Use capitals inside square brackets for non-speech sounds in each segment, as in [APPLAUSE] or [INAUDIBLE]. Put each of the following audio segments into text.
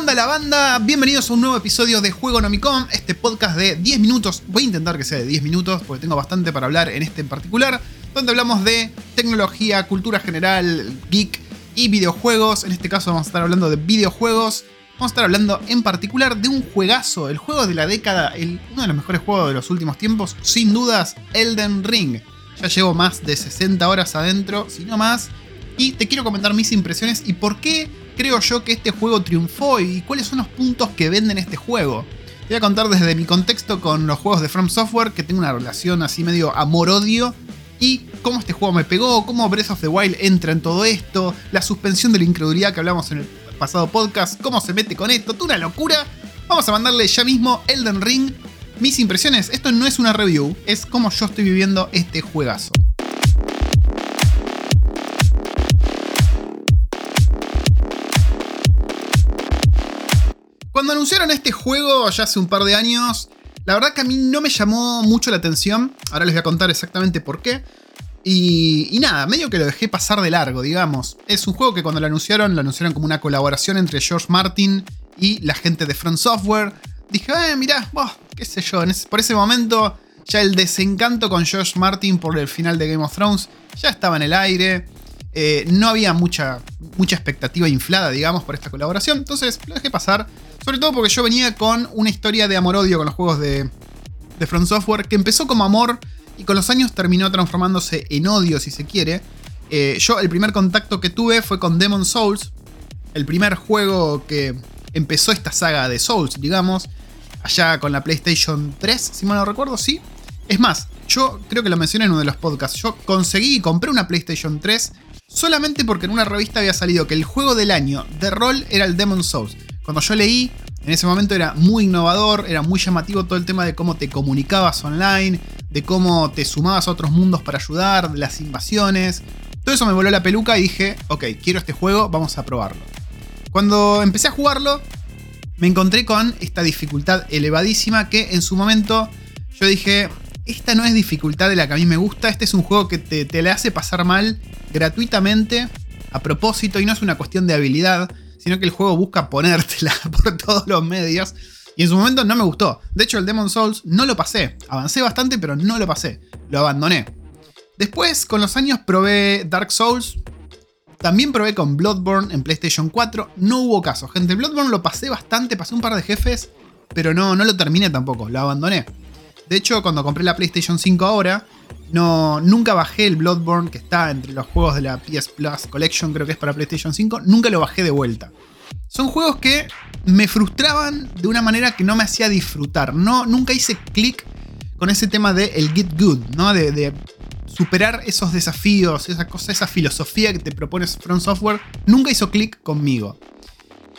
anda la banda? Bienvenidos a un nuevo episodio de Juego Nomicom, este podcast de 10 minutos. Voy a intentar que sea de 10 minutos porque tengo bastante para hablar en este en particular, donde hablamos de tecnología, cultura general, geek y videojuegos. En este caso vamos a estar hablando de videojuegos. Vamos a estar hablando en particular de un juegazo, el juego de la década, uno de los mejores juegos de los últimos tiempos, sin dudas, Elden Ring. Ya llevo más de 60 horas adentro, si no más, y te quiero comentar mis impresiones y por qué creo yo que este juego triunfó y cuáles son los puntos que venden este juego. Voy a contar desde mi contexto con los juegos de From Software, que tengo una relación así medio amor-odio, y cómo este juego me pegó, cómo Breath of the Wild entra en todo esto, la suspensión de la incredulidad que hablamos en el pasado podcast, cómo se mete con esto, toda una locura. Vamos a mandarle ya mismo Elden Ring. Mis impresiones, esto no es una review, es cómo yo estoy viviendo este juegazo. Cuando anunciaron este juego ya hace un par de años, la verdad que a mí no me llamó mucho la atención. Ahora les voy a contar exactamente por qué. Y, nada, medio que lo dejé pasar de largo, digamos. Es un juego que cuando lo anunciaron, lo anunciaron como una colaboración entre George Martin y la gente de Front Software. Dije, eh, mirá, qué sé yo, por ese momento ya el desencanto con George Martin por el final de Game of Thrones ya estaba en el aire. Eh, no había mucha, mucha expectativa inflada, digamos, por esta colaboración. Entonces lo dejé pasar. Sobre todo porque yo venía con una historia de amor-odio con los juegos de, de Front Software, que empezó como amor y con los años terminó transformándose en odio, si se quiere. Eh, yo el primer contacto que tuve fue con Demon Souls, el primer juego que empezó esta saga de Souls, digamos, allá con la PlayStation 3, si mal no recuerdo, sí. Es más, yo creo que lo mencioné en uno de los podcasts, yo conseguí y compré una PlayStation 3 solamente porque en una revista había salido que el juego del año de rol era el Demon Souls. Cuando yo leí, en ese momento era muy innovador, era muy llamativo todo el tema de cómo te comunicabas online, de cómo te sumabas a otros mundos para ayudar, de las invasiones. Todo eso me voló la peluca y dije, ok, quiero este juego, vamos a probarlo. Cuando empecé a jugarlo, me encontré con esta dificultad elevadísima que en su momento yo dije, esta no es dificultad de la que a mí me gusta, este es un juego que te, te le hace pasar mal gratuitamente, a propósito, y no es una cuestión de habilidad, sino que el juego busca ponértela [LAUGHS] por todos los medios. Y en su momento no me gustó. De hecho, el Demon Souls no lo pasé. Avancé bastante, pero no lo pasé. Lo abandoné. Después, con los años, probé Dark Souls. También probé con Bloodborne en PlayStation 4. No hubo caso. Gente, Bloodborne lo pasé bastante, pasé un par de jefes, pero no, no lo terminé tampoco. Lo abandoné. De hecho, cuando compré la PlayStation 5 ahora, no, nunca bajé el Bloodborne que está entre los juegos de la PS Plus Collection, creo que es para PlayStation 5. Nunca lo bajé de vuelta. Son juegos que me frustraban de una manera que no me hacía disfrutar. No, nunca hice clic con ese tema de el get good, ¿no? De, superar esos desafíos, esa cosa, esa filosofía que te propones From Software. Nunca hizo clic conmigo.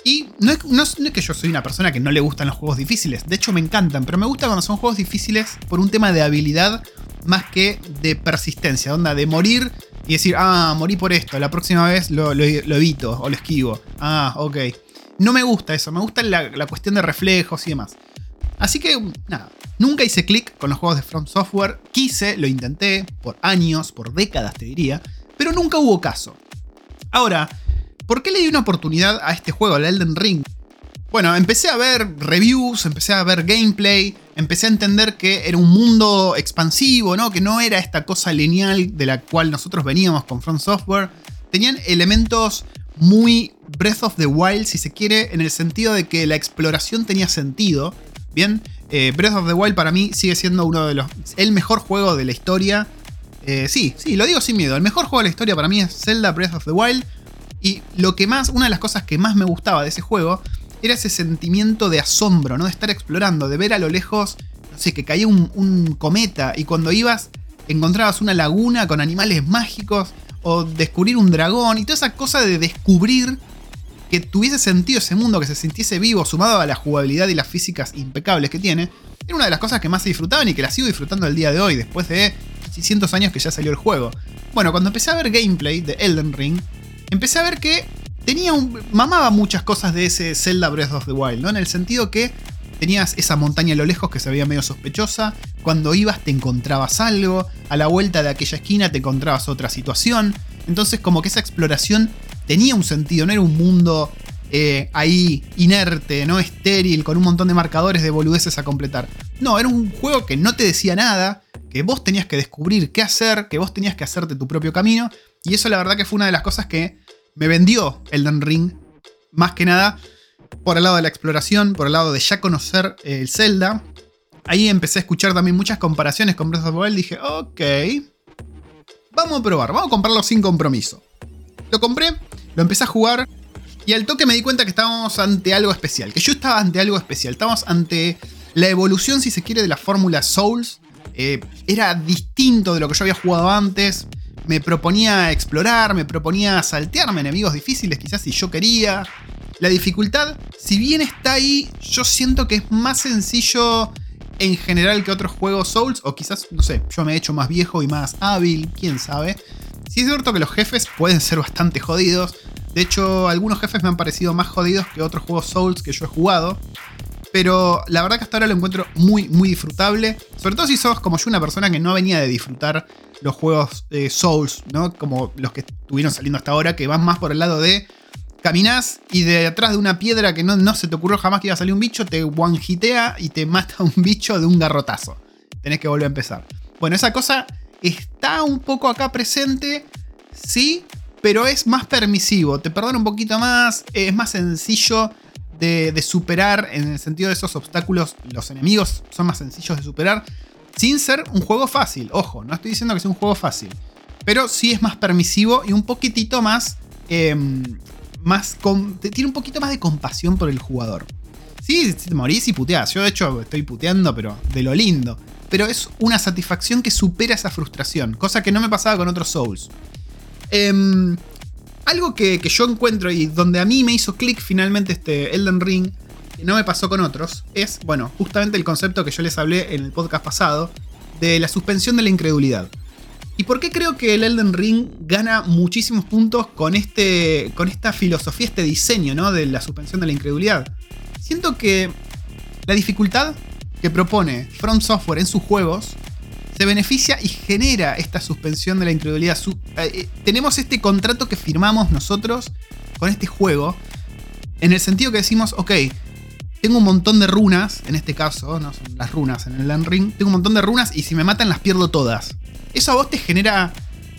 Y no es, que yo soy una persona que no le gustan los juegos difíciles, de hecho me encantan, pero me gusta cuando son juegos difíciles por un tema de habilidad más que de persistencia, onda de morir y decir, ah, morí por esto, la próxima vez lo, evito o lo esquivo. Ah, ok. No me gusta eso, me gusta la, la cuestión de reflejos y demás. Así que, nada, nunca hice clic con los juegos de From Software, quise, lo intenté, por años, por décadas te diría, pero nunca hubo caso. Ahora, ¿Por qué le di una oportunidad a este juego, al Elden Ring? Bueno, empecé a ver reviews, empecé a ver gameplay, empecé a entender que era un mundo expansivo, ¿no? Que no era esta cosa lineal de la cual nosotros veníamos con Front Software. Tenían elementos muy Breath of the Wild, si se quiere, en el sentido de que la exploración tenía sentido. Bien, eh, Breath of the Wild para mí sigue siendo uno de los. el mejor juego de la historia. Eh, sí, sí, lo digo sin miedo. El mejor juego de la historia para mí es Zelda Breath of the Wild. Y lo que más, una de las cosas que más me gustaba de ese juego era ese sentimiento de asombro, ¿no? De estar explorando, de ver a lo lejos, no sé, que caía un, cometa y cuando ibas encontrabas una laguna con animales mágicos o descubrir un dragón y toda esa cosa de descubrir que tuviese sentido ese mundo, que se sintiese vivo, sumado a la jugabilidad y las físicas impecables que tiene, era una de las cosas que más se disfrutaban y que la sigo disfrutando el día de hoy, después de cientos años que ya salió el juego. Bueno, cuando empecé a ver gameplay de Elden Ring, empecé a ver que tenía un, mamaba muchas cosas de ese Zelda Breath of the Wild, ¿no? En el sentido que tenías esa montaña a lo lejos que se veía medio sospechosa, cuando ibas te encontrabas algo, a la vuelta de aquella esquina te encontrabas otra situación, entonces como que esa exploración tenía un sentido, no era un mundo eh, ahí inerte, ¿no? Estéril, con un montón de marcadores de boludeces a completar. No, era un juego que no te decía nada, que vos tenías que descubrir qué hacer, que vos tenías que hacerte tu propio camino. Y eso la verdad que fue una de las cosas que me vendió Elden Ring. Más que nada por el lado de la exploración, por el lado de ya conocer el Zelda. Ahí empecé a escuchar también muchas comparaciones con Breath of the Wild. Dije, ok, vamos a probar, vamos a comprarlo sin compromiso. Lo compré, lo empecé a jugar y al toque me di cuenta que estábamos ante algo especial, que yo estaba ante algo especial, estábamos ante la evolución, si se quiere, de la fórmula Souls. Eh, era distinto de lo que yo había jugado antes. Me proponía explorar, me proponía saltearme enemigos difíciles, quizás si yo quería. La dificultad, si bien está ahí, yo siento que es más sencillo en general que otros juegos Souls, o quizás, no sé, yo me he hecho más viejo y más hábil, quién sabe. Sí es cierto que los jefes pueden ser bastante jodidos. De hecho, algunos jefes me han parecido más jodidos que otros juegos Souls que yo he jugado. Pero la verdad que hasta ahora lo encuentro muy, muy disfrutable. Sobre todo si sos como yo, una persona que no venía de disfrutar los juegos eh, Souls, ¿no? Como los que estuvieron saliendo hasta ahora, que van más por el lado de caminás y de atrás de una piedra que no, no se te ocurrió jamás que iba a salir un bicho, te one-hitea y te mata un bicho de un garrotazo. Tenés que volver a empezar. Bueno, esa cosa está un poco acá presente, sí, pero es más permisivo. Te perdona un poquito más, es más sencillo de, superar en el sentido de esos obstáculos. Los enemigos son más sencillos de superar sin ser un juego fácil. Ojo, no estoy diciendo que sea un juego fácil, pero sí es más permisivo y un poquitito más eh, más tiene un poquito más de compasión por el jugador. Sí, te morís y puteás. Yo de hecho estoy puteando, pero de lo lindo. Pero es una satisfacción que supera esa frustración, cosa que no me pasaba con otros Souls. Em, algo que, que, yo encuentro y donde a mí me hizo clic finalmente este Elden Ring, que no me pasó con otros, es, bueno, justamente el concepto que yo les hablé en el podcast pasado, de la suspensión de la incredulidad. ¿Y por qué creo que el Elden Ring gana muchísimos puntos con, este, con esta filosofía, este diseño ¿no? de la suspensión de la incredulidad? Siento que la dificultad que propone From Software en sus juegos se beneficia y genera esta suspensión de la incredulidad. Eh, eh, tenemos este contrato que firmamos nosotros con este juego, en el sentido que decimos, ok, tengo un montón de runas, en este caso, no son las runas en el Elden Ring, tengo un montón de runas y si me matan las pierdo todas eso a vos te genera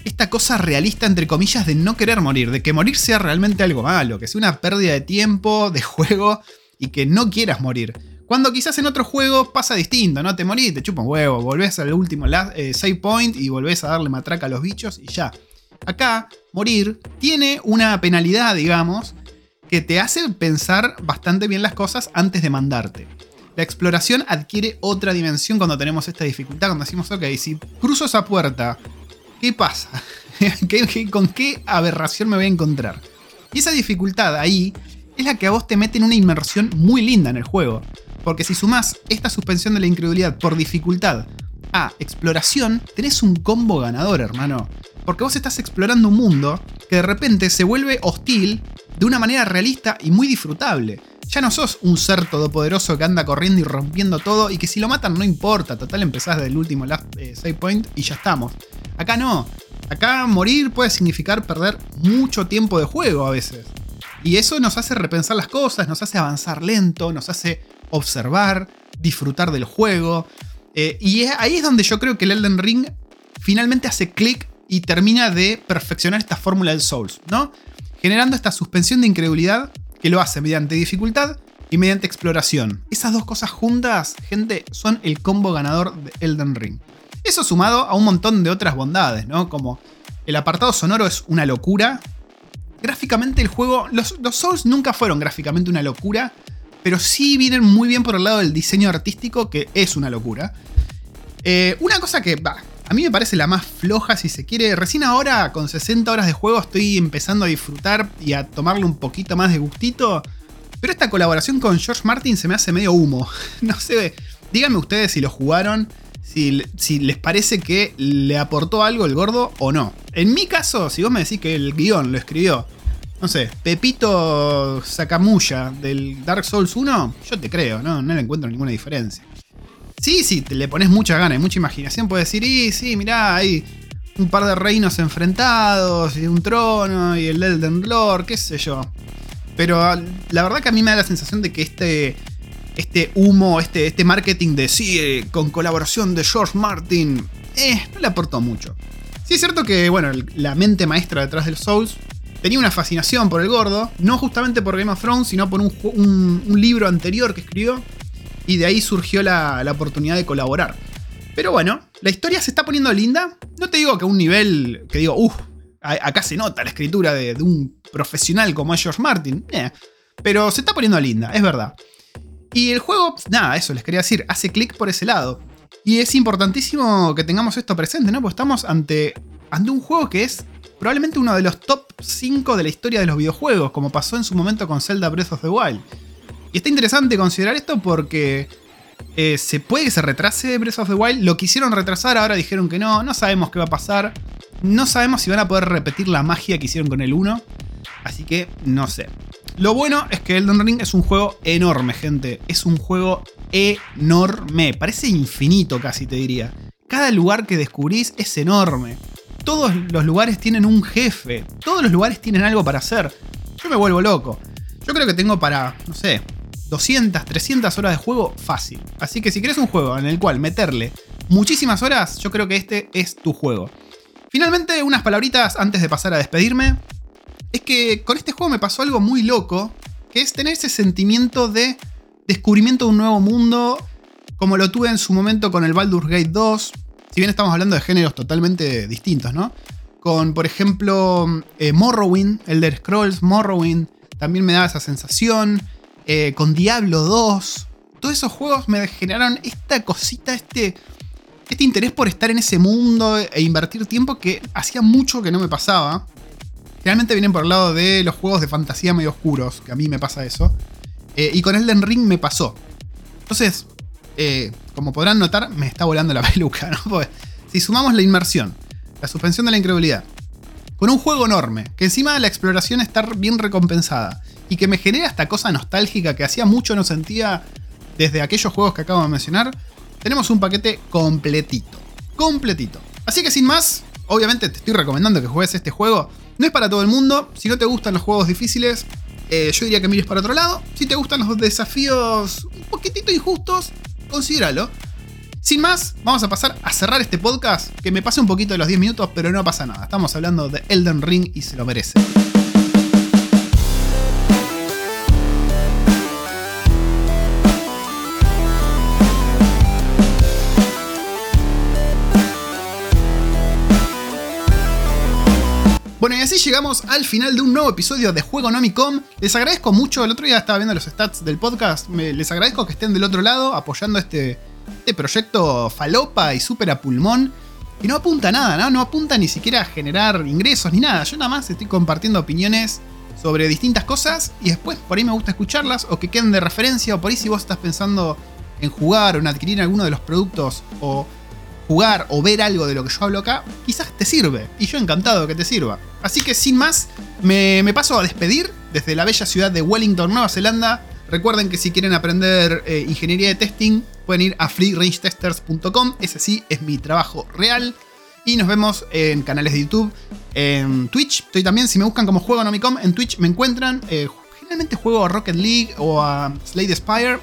esta cosa realista, entre comillas, de no querer morir, de que morir sea realmente algo malo, que sea una pérdida de tiempo, de juego y que no quieras morir. Cuando quizás en otro juego pasa distinto, ¿no? Te morís, te chupa un huevo, volvés al último eh, save point y volvés a darle matraca a los bichos y ya. Acá, morir tiene una penalidad, digamos, que te hace pensar bastante bien las cosas antes de mandarte la exploración adquiere otra dimensión cuando tenemos esta dificultad, cuando decimos, ok, si cruzo esa puerta, ¿qué pasa? [LAUGHS] con qué aberración me voy a encontrar? Y esa dificultad ahí es la que a vos te mete en una inmersión muy linda en el juego. Porque si sumás esta suspensión de la incredulidad por dificultad a exploración, tenés un combo ganador, hermano. Porque vos estás explorando un mundo que de repente se vuelve hostil de una manera realista y muy disfrutable. Ya no sos un ser todopoderoso que anda corriendo y rompiendo todo y que si lo matan no importa, total empezás del último last eh, save point y ya estamos. Acá no. Acá morir puede significar perder mucho tiempo de juego a veces. Y eso nos hace repensar las cosas, nos hace avanzar lento, nos hace observar, disfrutar del juego. Eh, y ahí es donde yo creo que el Elden Ring finalmente hace clic y termina de perfeccionar esta fórmula del Souls, ¿no? Generando esta suspensión de incredulidad que lo hace mediante dificultad y mediante exploración. Esas dos cosas juntas, gente, son el combo ganador de Elden Ring. Eso sumado a un montón de otras bondades, ¿no? Como el apartado sonoro es una locura. Gráficamente el juego, los, Souls nunca fueron gráficamente una locura, pero sí vienen muy bien por el lado del diseño artístico, que es una locura. Eh, una cosa que, va, a mí me parece la más floja si se quiere. Recién ahora, con 60 horas de juego, estoy empezando a disfrutar y a tomarle un poquito más de gustito. Pero esta colaboración con George Martin se me hace medio humo. [LAUGHS] No sé, díganme ustedes si lo jugaron, si, si, les parece que le aportó algo el gordo o no. En mi caso, si vos me decís que el guion lo escribió, no sé, Pepito Sakamuya del Dark Souls 1, yo te creo, no, no le encuentro ninguna diferencia. Sí, sí, te le pones mucha gana y mucha imaginación, puedes decir, y sí, mirá, hay un par de reinos enfrentados y un trono y el Elden Lord, qué sé yo. Pero la verdad que a mí me da la sensación de que este, este humo, este, este marketing de sí, eh, con colaboración de George Martin, eh, no le aportó mucho. Sí es cierto que, bueno, la mente maestra detrás del Souls tenía una fascinación por el gordo, no justamente por Game of Thrones, sino por un, libro anterior que escribió, y de ahí surgió la, oportunidad de colaborar. Pero bueno, la historia se está poniendo linda. No te digo que a un nivel que digo, uff, acá se nota la escritura de, un profesional como es George Martin. Eh, pero se está poniendo linda, es verdad. Y el juego, nada, eso les quería decir, hace clic por ese lado. Y es importantísimo que tengamos esto presente, ¿no? Porque estamos ante, ante un juego que es probablemente uno de los top 5 de la historia de los videojuegos, como pasó en su momento con Zelda Breath of the Wild. Y está interesante considerar esto porque eh, se puede que se retrase Breath of the Wild. Lo quisieron retrasar, ahora dijeron que no, no sabemos qué va a pasar. No sabemos si van a poder repetir la magia que hicieron con el 1. Así que no sé. Lo bueno es que Elden Ring es un juego enorme, gente. Es un juego enorme. Parece infinito casi, te diría. Cada lugar que descubrís es enorme todos los lugares tienen un jefe, todos los lugares tienen algo para hacer. Yo me vuelvo loco. Yo creo que tengo para, no sé, 200, 300 horas de juego fácil. Así que si quieres un juego en el cual meterle muchísimas horas, yo creo que este es tu juego. Finalmente, unas palabritas antes de pasar a despedirme. Es que con este juego me pasó algo muy loco, que es tener ese sentimiento de descubrimiento de un nuevo mundo, como lo tuve en su momento con el Baldur's Gate 2, si bien estamos hablando de géneros totalmente distintos, ¿no? Con, por ejemplo, eh, Morrowind, Elder Scrolls, Morrowind, también me daba esa sensación. Eh, con Diablo 2. Todos esos juegos me generaron esta cosita, este, este interés por estar en ese mundo e invertir tiempo que hacía mucho que no me pasaba. Realmente vienen por el lado de los juegos de fantasía medio oscuros, que a mí me pasa eso. Eh, y con Elden Ring me pasó. Entonces, eh, como podrán notar, me está volando la [LAUGHS] peluca, ¿no? si sumamos la inmersión, la suspensión de la incredulidad, con un juego enorme, que encima de la exploración está bien recompensada, y que me genera esta cosa nostálgica que hacía mucho no sentía desde aquellos juegos que acabo de mencionar, tenemos un paquete completito. Completito. Así que sin más, obviamente te estoy recomendando que juegues este juego. No es para todo el mundo, si no te gustan los juegos difíciles, eh, yo diría que mires para otro lado. Si te gustan los desafíos un poquitito injustos, considéralo. Sin más, vamos a pasar a cerrar este podcast, que me pase un poquito de los 10 minutos, pero no pasa nada. Estamos hablando de Elden Ring y se lo merece. Y así llegamos al final de un nuevo episodio de Juego Nomicom. Les agradezco mucho, el otro día estaba viendo los stats del podcast, les agradezco que estén del otro lado apoyando este, este proyecto falopa y súper a pulmón. Y no apunta a nada, ¿no? No apunta ni siquiera a generar ingresos ni nada. Yo nada más estoy compartiendo opiniones sobre distintas cosas y después por ahí me gusta escucharlas o que queden de referencia o por ahí si vos estás pensando en jugar o en adquirir alguno de los productos o jugar o ver algo de lo que yo hablo acá, quizás te sirve. Y yo encantado que te sirva. Así que sin más, me, paso a despedir desde la bella ciudad de Wellington, Nueva Zelanda. Recuerden que si quieren aprender eh, ingeniería de testing, pueden ir a freerangetesters.com. Ese sí es mi trabajo real. Y nos vemos en canales de YouTube, en Twitch. Estoy también, si me buscan como Juego Nomicom, en Twitch me encuentran. Eh, generalmente juego a Rocket League o a Slade Spire.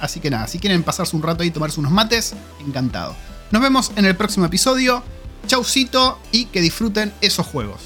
Así que nada, si quieren pasarse un rato ahí y tomarse unos mates, encantado. Nos vemos en el próximo episodio. Chaucito y que disfruten esos juegos.